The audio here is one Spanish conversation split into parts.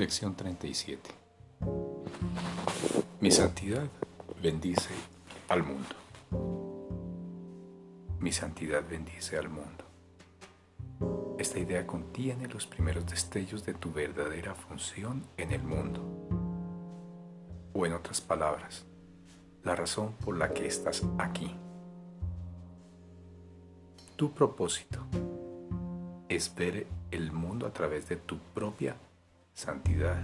Lección 37. Mi santidad bendice al mundo. Mi santidad bendice al mundo. Esta idea contiene los primeros destellos de tu verdadera función en el mundo. O en otras palabras, la razón por la que estás aquí. Tu propósito es ver el mundo a través de tu propia santidad.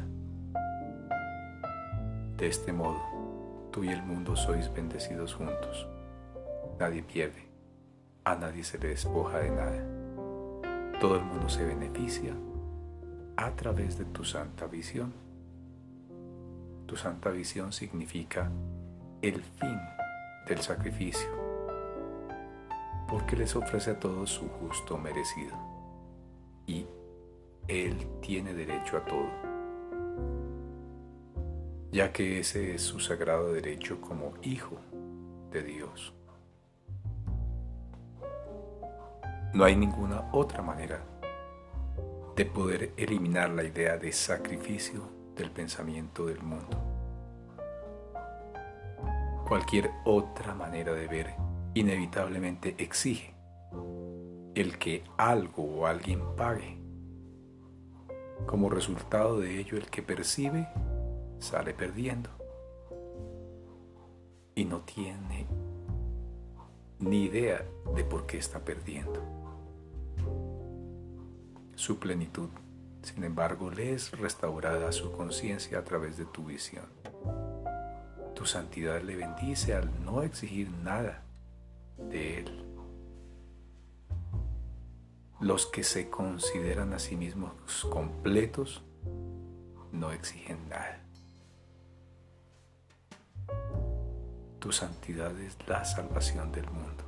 De este modo, tú y el mundo sois bendecidos juntos. Nadie pierde, a nadie se le despoja de nada. Todo el mundo se beneficia a través de tu santa visión. Tu santa visión significa el fin del sacrificio, porque les ofrece a todos su justo merecido. Él tiene derecho a todo, ya que ese es su sagrado derecho como hijo de Dios. No hay ninguna otra manera de poder eliminar la idea de sacrificio del pensamiento del mundo. Cualquier otra manera de ver inevitablemente exige el que algo o alguien pague. Como resultado de ello, el que percibe sale perdiendo y no tiene ni idea de por qué está perdiendo. Su plenitud, sin embargo, le es restaurada a su conciencia a través de tu visión. Tu santidad le bendice al no exigir nada Los que se consideran a sí mismos completos no exigen nada. Tu santidad es la salvación del mundo.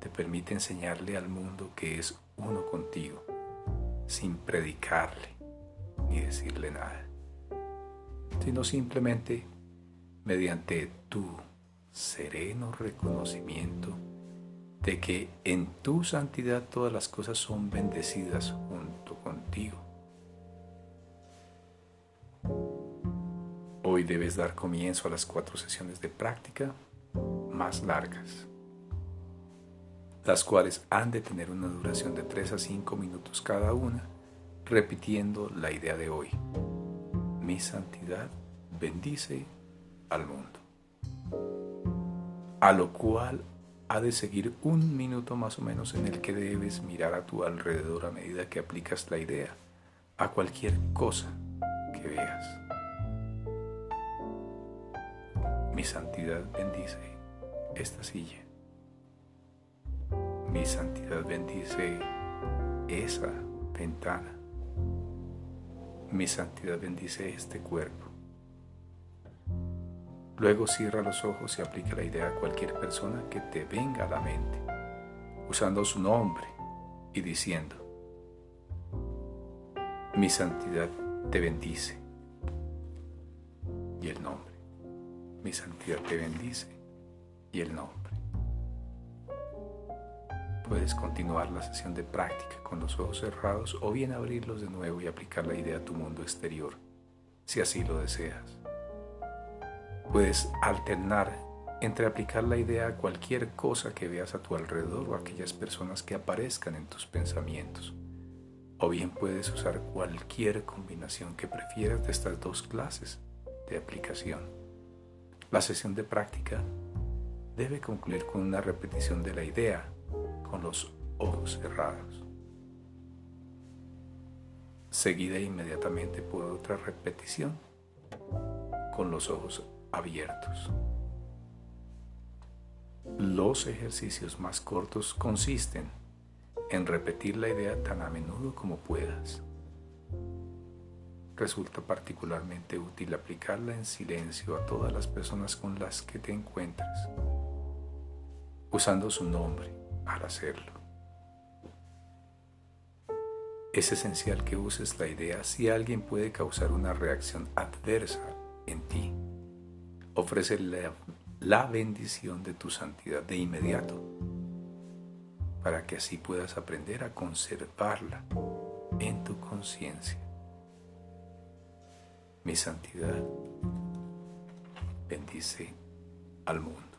Te permite enseñarle al mundo que es uno contigo, sin predicarle ni decirle nada, sino simplemente mediante tu sereno reconocimiento de que en tu santidad todas las cosas son bendecidas junto contigo. Hoy debes dar comienzo a las cuatro sesiones de práctica más largas, las cuales han de tener una duración de 3 a 5 minutos cada una, repitiendo la idea de hoy. Mi santidad bendice al mundo. A lo cual ha de seguir un minuto más o menos en el que debes mirar a tu alrededor a medida que aplicas la idea a cualquier cosa que veas. Mi santidad bendice esta silla. Mi santidad bendice esa ventana. Mi santidad bendice este cuerpo. Luego cierra los ojos y aplica la idea a cualquier persona que te venga a la mente, usando su nombre y diciendo, mi santidad te bendice. Y el nombre, mi santidad te bendice. Y el nombre. Puedes continuar la sesión de práctica con los ojos cerrados o bien abrirlos de nuevo y aplicar la idea a tu mundo exterior, si así lo deseas. Puedes alternar entre aplicar la idea a cualquier cosa que veas a tu alrededor o a aquellas personas que aparezcan en tus pensamientos. O bien puedes usar cualquier combinación que prefieras de estas dos clases de aplicación. La sesión de práctica debe concluir con una repetición de la idea con los ojos cerrados, seguida inmediatamente por otra repetición con los ojos abiertos. Los ejercicios más cortos consisten en repetir la idea tan a menudo como puedas. Resulta particularmente útil aplicarla en silencio a todas las personas con las que te encuentres, usando su nombre al hacerlo. Es esencial que uses la idea si alguien puede causar una reacción adversa en ti ofrece la, bendición de tu santidad de inmediato, para que así puedas aprender a conservarla en tu conciencia. Mi santidad bendice al mundo.